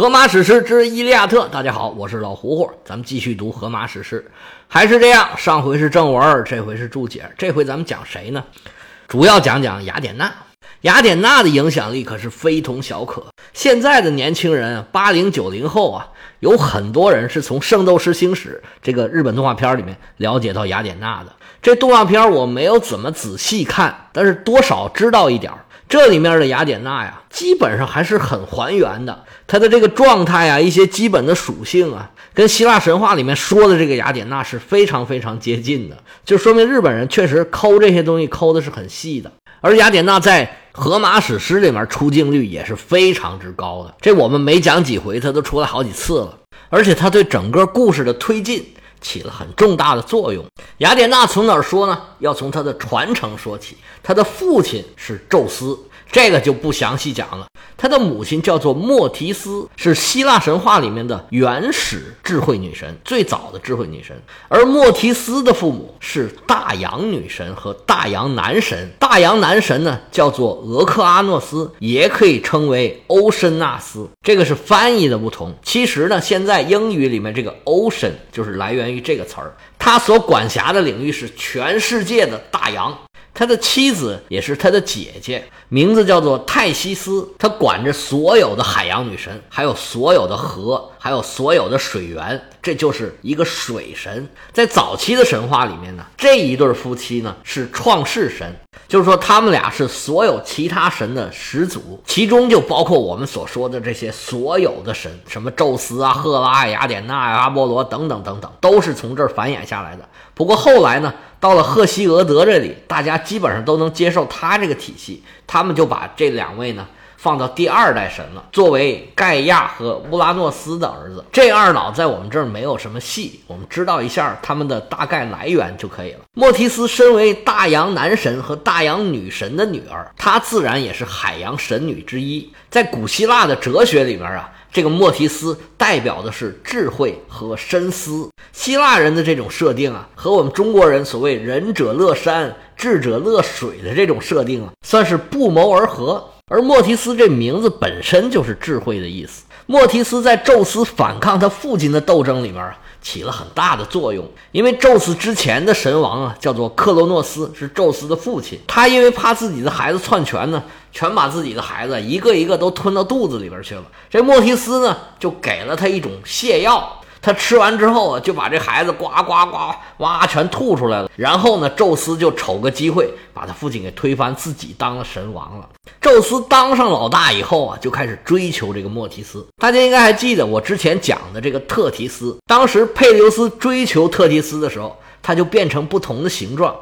荷马史诗之《伊利亚特》，大家好，我是老胡胡，咱们继续读荷马史诗。还是这样，上回是正文，这回是注解。这回咱们讲谁呢？主要讲讲雅典娜。雅典娜的影响力可是非同小可。现在的年轻人，八零九零后啊，有很多人是从《圣斗士星矢》这个日本动画片里面了解到雅典娜的。这动画片我没有怎么仔细看，但是多少知道一点儿这里面的雅典娜呀，基本上还是很还原的，她的这个状态啊，一些基本的属性啊，跟希腊神话里面说的这个雅典娜是非常非常接近的，就说明日本人确实抠这些东西抠的是很细的。而雅典娜在荷马史诗里面出镜率也是非常之高的，这我们没讲几回，它都出来好几次了，而且它对整个故事的推进起了很重大的作用。雅典娜从哪儿说呢？要从她的传承说起。她的父亲是宙斯，这个就不详细讲了。他的母亲叫做莫提斯，是希腊神话里面的原始智慧女神，最早的智慧女神。而莫提斯的父母是大洋女神和大洋男神。大洋男神呢，叫做俄克阿诺斯，也可以称为欧申纳斯，这个是翻译的不同。其实呢，现在英语里面这个 ocean 就是来源于这个词儿，他所管辖的领域是全世界的大洋。他的妻子也是他的姐姐，名字叫做泰西斯。他管着所有的海洋女神，还有所有的河，还有所有的水源。这就是一个水神。在早期的神话里面呢，这一对夫妻呢是创世神，就是说他们俩是所有其他神的始祖，其中就包括我们所说的这些所有的神，什么宙斯啊、赫拉、雅典娜、阿波罗等等等等，都是从这儿繁衍下来的。不过后来呢？到了赫西俄德这里，大家基本上都能接受他这个体系，他们就把这两位呢放到第二代神了，作为盖亚和乌拉诺斯的儿子。这二老在我们这儿没有什么戏，我们知道一下他们的大概来源就可以了。莫提斯身为大洋男神和大洋女神的女儿，她自然也是海洋神女之一。在古希腊的哲学里面啊。这个莫提斯代表的是智慧和深思，希腊人的这种设定啊，和我们中国人所谓仁者乐山，智者乐水的这种设定啊，算是不谋而合。而莫提斯这名字本身就是智慧的意思。莫提斯在宙斯反抗他父亲的斗争里面啊。起了很大的作用，因为宙斯之前的神王啊，叫做克罗诺斯，是宙斯的父亲。他因为怕自己的孩子篡权呢，全把自己的孩子一个一个都吞到肚子里边去了。这莫提斯呢，就给了他一种泻药。他吃完之后啊，就把这孩子呱呱呱哇全吐出来了。然后呢，宙斯就瞅个机会把他父亲给推翻，自己当了神王了。宙斯当上老大以后啊，就开始追求这个莫提斯。大家应该还记得我之前讲的这个特提斯，当时佩琉斯追求特提斯的时候。它就变成不同的形状，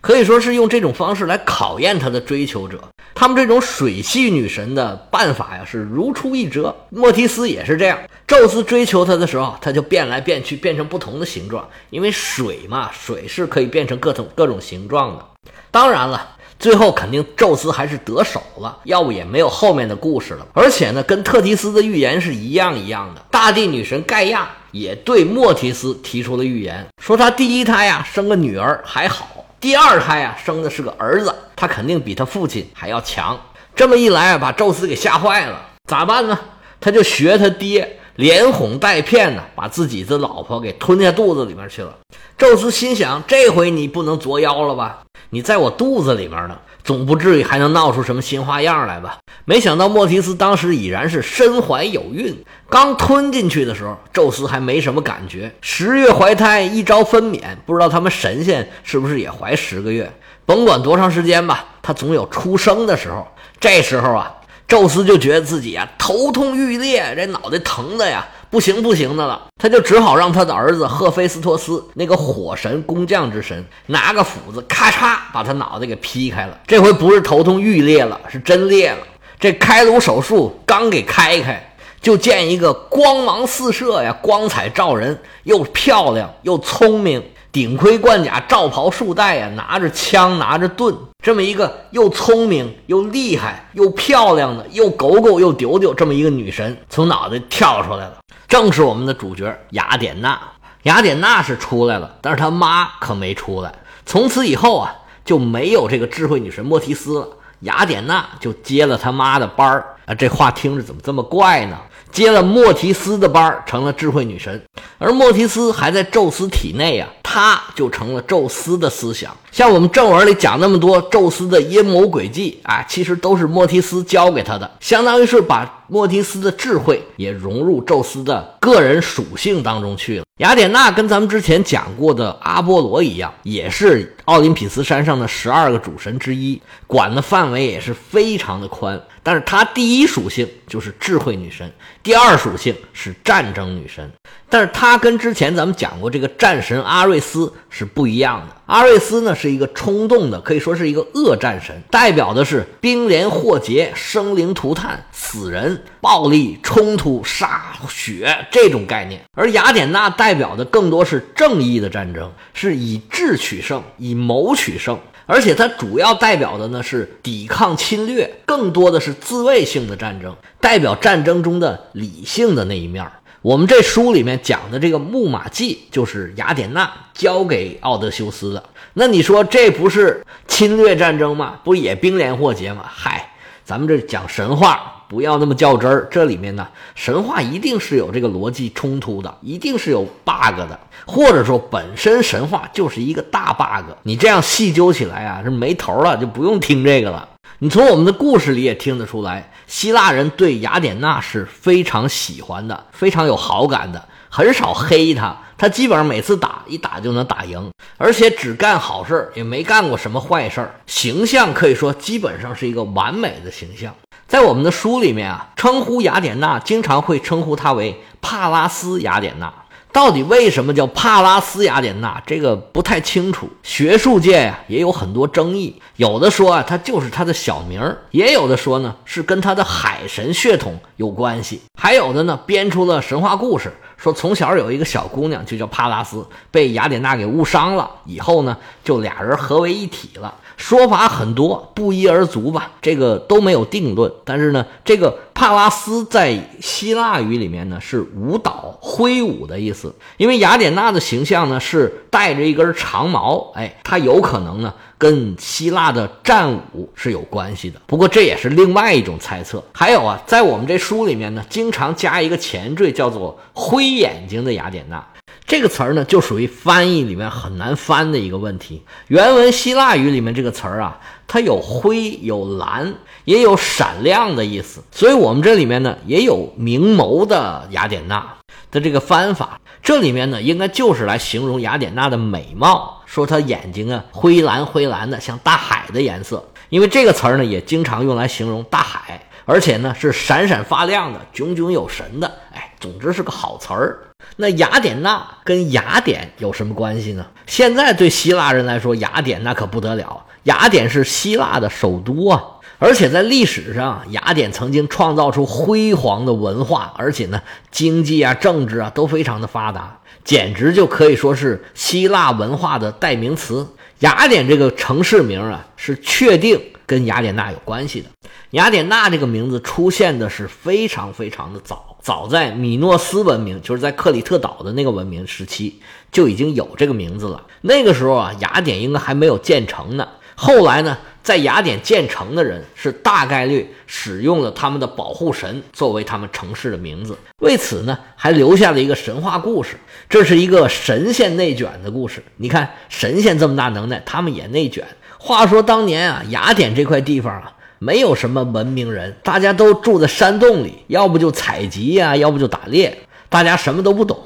可以说是用这种方式来考验他的追求者。他们这种水系女神的办法呀，是如出一辙。莫提斯也是这样，宙斯追求她的时候，她就变来变去，变成不同的形状。因为水嘛，水是可以变成各种各种形状的。当然了。最后肯定宙斯还是得手了，要不也没有后面的故事了。而且呢，跟特提斯的预言是一样一样的。大地女神盖亚也对莫提斯提出了预言，说他第一胎呀生个女儿还好，第二胎呀生的是个儿子，他肯定比他父亲还要强。这么一来啊，把宙斯给吓坏了，咋办呢？他就学他爹，连哄带骗的把自己的老婆给吞下肚子里面去了。宙斯心想，这回你不能作妖了吧？你在我肚子里面呢，总不至于还能闹出什么新花样来吧？没想到莫提斯当时已然是身怀有孕，刚吞进去的时候，宙斯还没什么感觉。十月怀胎，一朝分娩，不知道他们神仙是不是也怀十个月？甭管多长时间吧，他总有出生的时候。这时候啊，宙斯就觉得自己啊头痛欲裂，这脑袋疼的呀。不行不行的了，他就只好让他的儿子赫菲斯托斯，那个火神工匠之神，拿个斧子咔嚓把他脑袋给劈开了。这回不是头痛欲裂了，是真裂了。这开颅手术刚给开开，就见一个光芒四射呀，光彩照人，又漂亮又聪明。顶盔贯甲，罩袍束带呀，拿着枪，拿着盾，这么一个又聪明又厉害又漂亮的又狗狗又丢丢这么一个女神，从脑袋跳出来了，正是我们的主角雅典娜。雅典娜是出来了，但是她妈可没出来。从此以后啊，就没有这个智慧女神莫提斯了，雅典娜就接了她妈的班儿啊。这话听着怎么这么怪呢？接了莫提斯的班儿成了智慧女神。而莫提斯还在宙斯体内啊，他就成了宙斯的思想。像我们正文里讲那么多宙斯的阴谋诡计啊，其实都是莫提斯教给他的，相当于是把莫提斯的智慧也融入宙斯的个人属性当中去了。雅典娜跟咱们之前讲过的阿波罗一样，也是奥林匹斯山上的十二个主神之一，管的范围也是非常的宽。但是它第一属性就是智慧女神，第二属性是战争女神。但是他跟之前咱们讲过这个战神阿瑞斯是不一样的。阿瑞斯呢是一个冲动的，可以说是一个恶战神，代表的是兵连祸结、生灵涂炭、死人、暴力、冲突、杀血这种概念。而雅典娜代表的更多是正义的战争，是以智取胜、以谋取胜，而且它主要代表的呢是抵抗侵略，更多的是自卫性的战争，代表战争中的理性的那一面。我们这书里面讲的这个木马计，就是雅典娜交给奥德修斯的。那你说这不是侵略战争吗？不也兵连祸结吗？嗨，咱们这讲神话，不要那么较真儿。这里面呢，神话一定是有这个逻辑冲突的，一定是有 bug 的，或者说本身神话就是一个大 bug。你这样细究起来啊，是没头了，就不用听这个了。你从我们的故事里也听得出来，希腊人对雅典娜是非常喜欢的，非常有好感的，很少黑她。她基本上每次打一打就能打赢，而且只干好事也没干过什么坏事儿形象可以说基本上是一个完美的形象。在我们的书里面啊，称呼雅典娜经常会称呼她为帕拉斯雅典娜。到底为什么叫帕拉斯雅典娜？这个不太清楚，学术界呀也有很多争议。有的说啊，它就是他的小名儿；也有的说呢，是跟他的海神血统有关系；还有的呢，编出了神话故事，说从小有一个小姑娘就叫帕拉斯，被雅典娜给误伤了，以后呢，就俩人合为一体了。说法很多，不一而足吧，这个都没有定论。但是呢，这个帕拉斯在希腊语里面呢是舞蹈、挥舞的意思。因为雅典娜的形象呢是带着一根长矛，哎，它有可能呢跟希腊的战舞是有关系的。不过这也是另外一种猜测。还有啊，在我们这书里面呢，经常加一个前缀，叫做“灰眼睛的雅典娜”。这个词儿呢，就属于翻译里面很难翻的一个问题。原文希腊语里面这个词儿啊，它有灰、有蓝，也有闪亮的意思。所以，我们这里面呢，也有明眸的雅典娜的这个翻法。这里面呢，应该就是来形容雅典娜的美貌，说她眼睛啊灰蓝灰蓝的，像大海的颜色。因为这个词儿呢，也经常用来形容大海，而且呢是闪闪发亮的、炯炯有神的。哎，总之是个好词儿。那雅典娜跟雅典有什么关系呢？现在对希腊人来说，雅典那可不得了。雅典是希腊的首都啊，而且在历史上，雅典曾经创造出辉煌的文化，而且呢，经济啊、政治啊都非常的发达，简直就可以说是希腊文化的代名词。雅典这个城市名啊，是确定跟雅典娜有关系的。雅典娜这个名字出现的是非常非常的早。早在米诺斯文明，就是在克里特岛的那个文明时期，就已经有这个名字了。那个时候啊，雅典应该还没有建成呢。后来呢，在雅典建成的人是大概率使用了他们的保护神作为他们城市的名字。为此呢，还留下了一个神话故事。这是一个神仙内卷的故事。你看，神仙这么大能耐，他们也内卷。话说当年啊，雅典这块地方啊。没有什么文明人，大家都住在山洞里，要不就采集呀，要不就打猎，大家什么都不懂。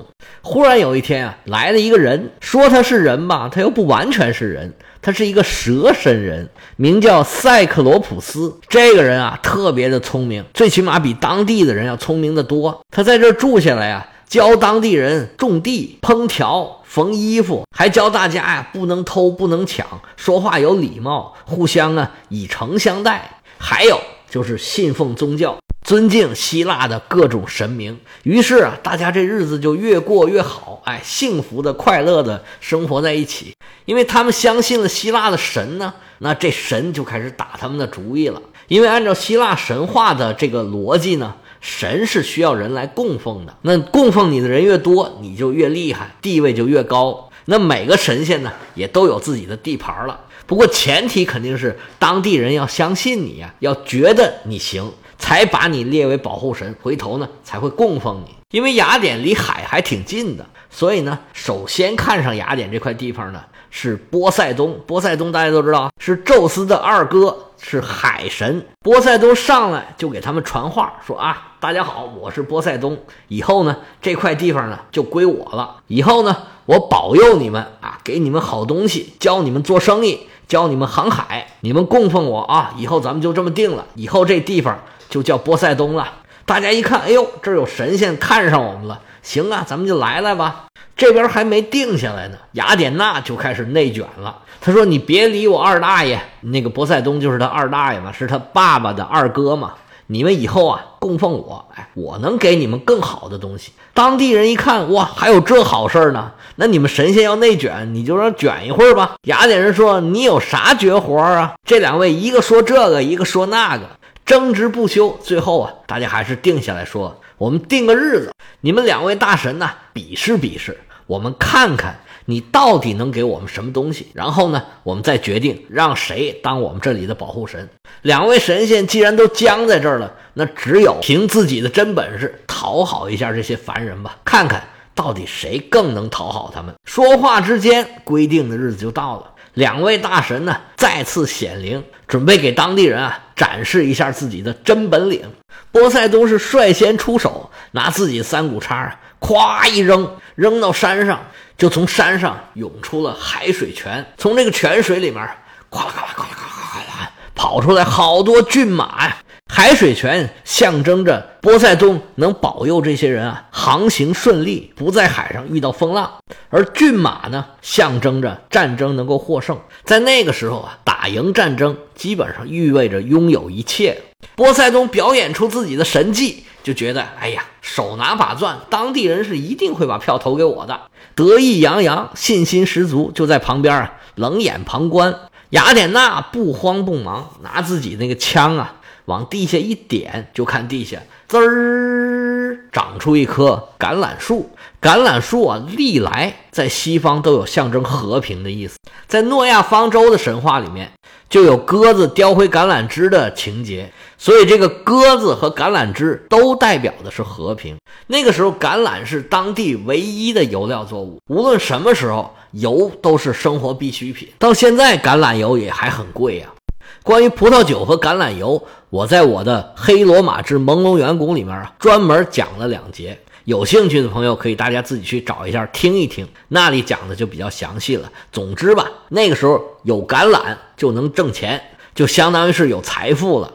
忽然有一天啊，来了一个人，说他是人吧，他又不完全是人，他是一个蛇身人，名叫塞克罗普斯。这个人啊，特别的聪明，最起码比当地的人要聪明的多。他在这住下来啊，教当地人种地、烹调、缝衣服，还教大家呀，不能偷，不能抢，说话有礼貌，互相啊以诚相待。还有就是信奉宗教，尊敬希腊的各种神明。于是啊，大家这日子就越过越好，哎，幸福的、快乐的生活在一起。因为他们相信了希腊的神呢，那这神就开始打他们的主意了。因为按照希腊神话的这个逻辑呢，神是需要人来供奉的。那供奉你的人越多，你就越厉害，地位就越高。那每个神仙呢，也都有自己的地盘了。不过前提肯定是当地人要相信你呀，要觉得你行，才把你列为保护神，回头呢才会供奉你。因为雅典离海还挺近的，所以呢，首先看上雅典这块地方呢是波塞冬。波塞冬大家都知道是宙斯的二哥。是海神波塞冬上来就给他们传话说啊，大家好，我是波塞冬，以后呢这块地方呢就归我了，以后呢我保佑你们啊，给你们好东西，教你们做生意，教你们航海，你们供奉我啊，以后咱们就这么定了，以后这地方就叫波塞冬了。大家一看，哎呦，这有神仙看上我们了，行啊，咱们就来来吧。这边还没定下来呢，雅典娜就开始内卷了。他说：“你别理我二大爷，那个波塞冬就是他二大爷嘛，是他爸爸的二哥嘛。你们以后啊供奉我，哎，我能给你们更好的东西。”当地人一看，哇，还有这好事呢？那你们神仙要内卷，你就让卷一会儿吧。雅典人说：“你有啥绝活啊？”这两位一个说这个，一个说那个，争执不休。最后啊，大家还是定下来说：“我们定个日子，你们两位大神呢，比试比试。”我们看看你到底能给我们什么东西，然后呢，我们再决定让谁当我们这里的保护神。两位神仙既然都僵在这儿了，那只有凭自己的真本事讨好一下这些凡人吧，看看到底谁更能讨好他们。说话之间，规定的日子就到了。两位大神呢再次显灵，准备给当地人啊展示一下自己的真本领。波塞冬是率先出手，拿自己三股叉啊。咵一扔，扔到山上，就从山上涌出了海水泉。从这个泉水里面，咵啦咵啦咵啦咵啦，跑出来好多骏马呀。海水泉象征着波塞冬能保佑这些人啊航行顺利，不在海上遇到风浪；而骏马呢，象征着战争能够获胜。在那个时候啊，打赢战争基本上意味着拥有一切。波塞冬表演出自己的神迹。就觉得，哎呀，手拿把钻，当地人是一定会把票投给我的，得意洋洋，信心十足，就在旁边啊冷眼旁观。雅典娜不慌不忙，拿自己那个枪啊往地下一点，就看地下滋儿长出一棵橄榄树。橄榄树啊，历来在西方都有象征和平的意思，在诺亚方舟的神话里面就有鸽子叼回橄榄枝的情节。所以，这个鸽子和橄榄枝都代表的是和平。那个时候，橄榄是当地唯一的油料作物，无论什么时候，油都是生活必需品。到现在，橄榄油也还很贵呀。关于葡萄酒和橄榄油，我在我的《黑罗马之朦胧远古》里面啊，专门讲了两节。有兴趣的朋友可以大家自己去找一下听一听，那里讲的就比较详细了。总之吧，那个时候有橄榄就能挣钱，就相当于是有财富了。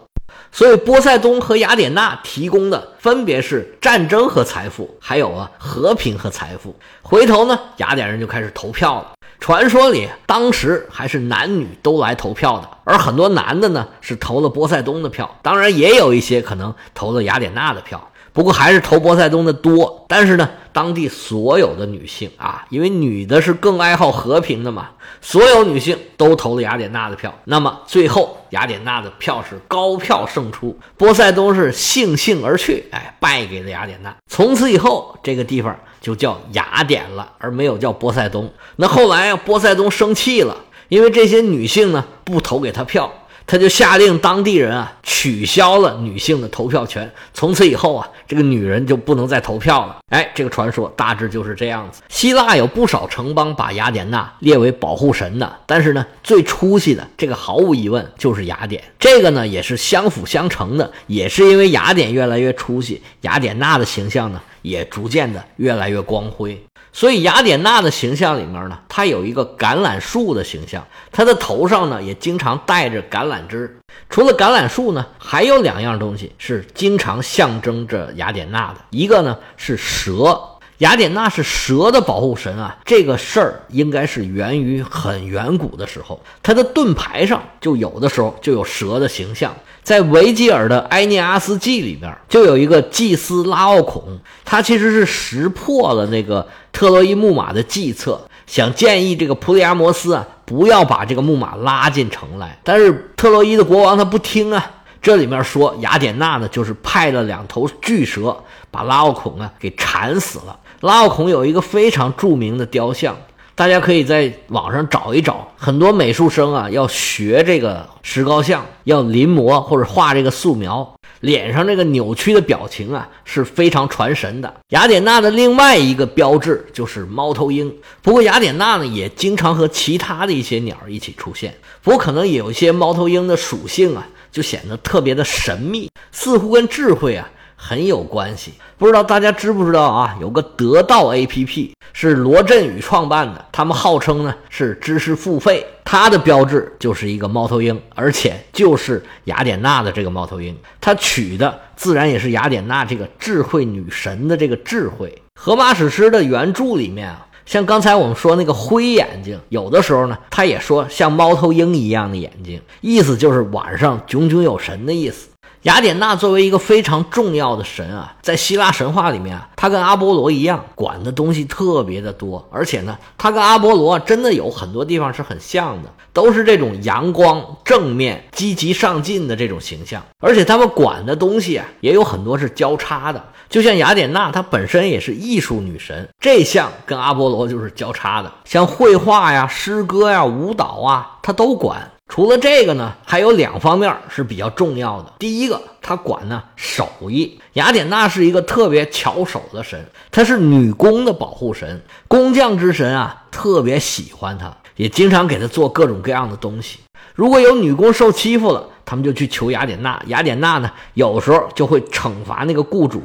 所以，波塞冬和雅典娜提供的分别是战争和财富，还有啊和平和财富。回头呢，雅典人就开始投票了。传说里，当时还是男女都来投票的，而很多男的呢是投了波塞冬的票，当然也有一些可能投了雅典娜的票。不过还是投波塞冬的多，但是呢，当地所有的女性啊，因为女的是更爱好和平的嘛，所有女性都投了雅典娜的票。那么最后雅典娜的票是高票胜出，波塞冬是悻悻而去，哎，败给了雅典娜。从此以后，这个地方就叫雅典了，而没有叫波塞冬。那后来啊，波塞冬生气了，因为这些女性呢不投给他票。他就下令当地人啊取消了女性的投票权，从此以后啊，这个女人就不能再投票了。哎，这个传说大致就是这样子。希腊有不少城邦把雅典娜列为保护神的，但是呢，最出息的这个毫无疑问就是雅典。这个呢也是相辅相成的，也是因为雅典越来越出息，雅典娜的形象呢也逐渐的越来越光辉。所以雅典娜的形象里面呢，她有一个橄榄树的形象，她的头上呢也经常带着橄榄枝。除了橄榄树呢，还有两样东西是经常象征着雅典娜的，一个呢是蛇。雅典娜是蛇的保护神啊，这个事儿应该是源于很远古的时候，她的盾牌上就有的时候就有蛇的形象。在维吉尔的《埃涅阿斯纪》里边，就有一个祭司拉奥孔，他其实是识破了那个特洛伊木马的计策，想建议这个普里阿摩斯啊，不要把这个木马拉进城来。但是特洛伊的国王他不听啊。这里面说雅典娜呢，就是派了两头巨蛇把拉奥孔啊给缠死了。拉奥孔有一个非常著名的雕像，大家可以在网上找一找，很多美术生啊要学这个石膏像，要临摹或者画这个素描，脸上这个扭曲的表情啊是非常传神的。雅典娜的另外一个标志就是猫头鹰，不过雅典娜呢也经常和其他的一些鸟一起出现，不过可能有一些猫头鹰的属性啊，就显得特别的神秘，似乎跟智慧啊。很有关系，不知道大家知不知道啊？有个得道 APP 是罗振宇创办的，他们号称呢是知识付费，它的标志就是一个猫头鹰，而且就是雅典娜的这个猫头鹰，它取的自然也是雅典娜这个智慧女神的这个智慧。荷马史诗的原著里面啊，像刚才我们说那个灰眼睛，有的时候呢，他也说像猫头鹰一样的眼睛，意思就是晚上炯炯有神的意思。雅典娜作为一个非常重要的神啊，在希腊神话里面啊，她跟阿波罗一样，管的东西特别的多，而且呢，她跟阿波罗真的有很多地方是很像的，都是这种阳光、正面、积极上进的这种形象，而且他们管的东西啊，也有很多是交叉的，就像雅典娜，她本身也是艺术女神，这项跟阿波罗就是交叉的，像绘画呀、诗歌呀、舞蹈啊，她都管。除了这个呢，还有两方面是比较重要的。第一个，他管呢手艺。雅典娜是一个特别巧手的神，她是女工的保护神，工匠之神啊，特别喜欢她，也经常给她做各种各样的东西。如果有女工受欺负了，他们就去求雅典娜，雅典娜呢，有时候就会惩罚那个雇主。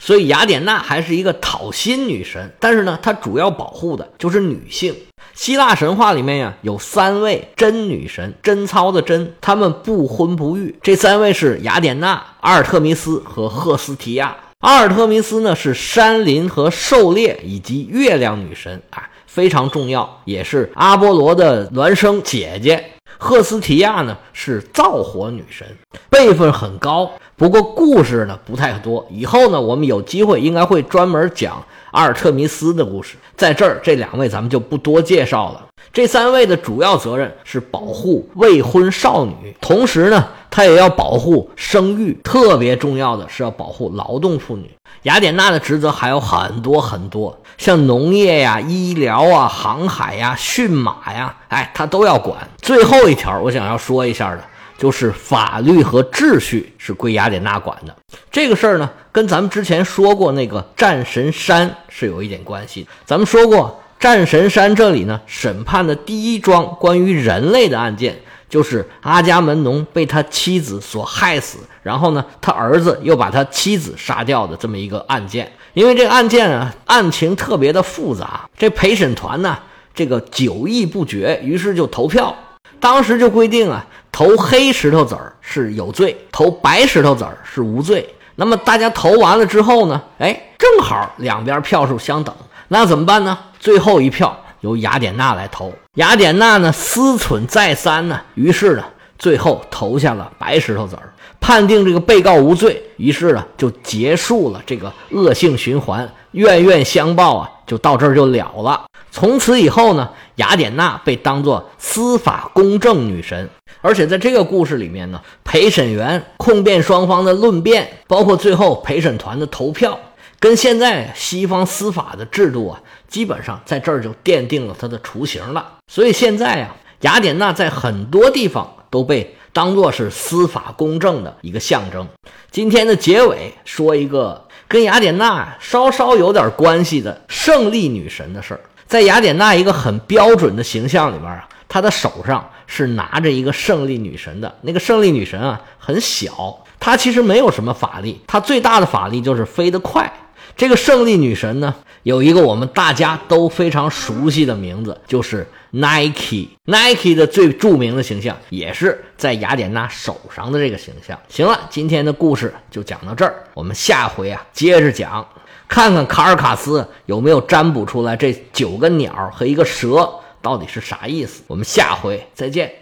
所以雅典娜还是一个讨薪女神，但是呢，她主要保护的就是女性。希腊神话里面呀，有三位真女神，贞操的贞，她们不婚不育。这三位是雅典娜、阿尔特弥斯和赫斯提亚。阿尔特弥斯呢是山林和狩猎以及月亮女神啊，非常重要，也是阿波罗的孪生姐姐。赫斯提亚呢是造火女神，辈分很高。不过故事呢不太多，以后呢我们有机会应该会专门讲阿尔特弥斯的故事。在这儿，这两位咱们就不多介绍了。这三位的主要责任是保护未婚少女，同时呢，他也要保护生育。特别重要的是要保护劳动妇女。雅典娜的职责还有很多很多，像农业呀、医疗啊、航海呀、驯马呀，哎，他都要管。最后一条，我想要说一下的。就是法律和秩序是归雅典娜管的，这个事儿呢，跟咱们之前说过那个战神山是有一点关系。咱们说过，战神山这里呢，审判的第一桩关于人类的案件，就是阿伽门农被他妻子所害死，然后呢，他儿子又把他妻子杀掉的这么一个案件。因为这个案件啊，案情特别的复杂，这陪审团呢，这个久议不决，于是就投票。当时就规定啊。投黑石头子儿是有罪，投白石头子儿是无罪。那么大家投完了之后呢？哎，正好两边票数相等，那怎么办呢？最后一票由雅典娜来投。雅典娜呢思忖再三呢，于是呢最后投下了白石头子儿，判定这个被告无罪。于是呢就结束了这个恶性循环，冤冤相报啊，就到这儿就了了。从此以后呢，雅典娜被当作司法公正女神。而且在这个故事里面呢，陪审员控辩双方的论辩，包括最后陪审团的投票，跟现在西方司法的制度啊，基本上在这儿就奠定了它的雏形了。所以现在啊，雅典娜在很多地方都被当作是司法公正的一个象征。今天的结尾说一个跟雅典娜稍稍有点关系的胜利女神的事儿，在雅典娜一个很标准的形象里边啊。他的手上是拿着一个胜利女神的，那个胜利女神啊很小，她其实没有什么法力，她最大的法力就是飞得快。这个胜利女神呢，有一个我们大家都非常熟悉的名字，就是 Nike。Nike 的最著名的形象也是在雅典娜手上的这个形象。行了，今天的故事就讲到这儿，我们下回啊接着讲，看看卡尔卡斯有没有占卜出来这九个鸟和一个蛇。到底是啥意思？我们下回再见。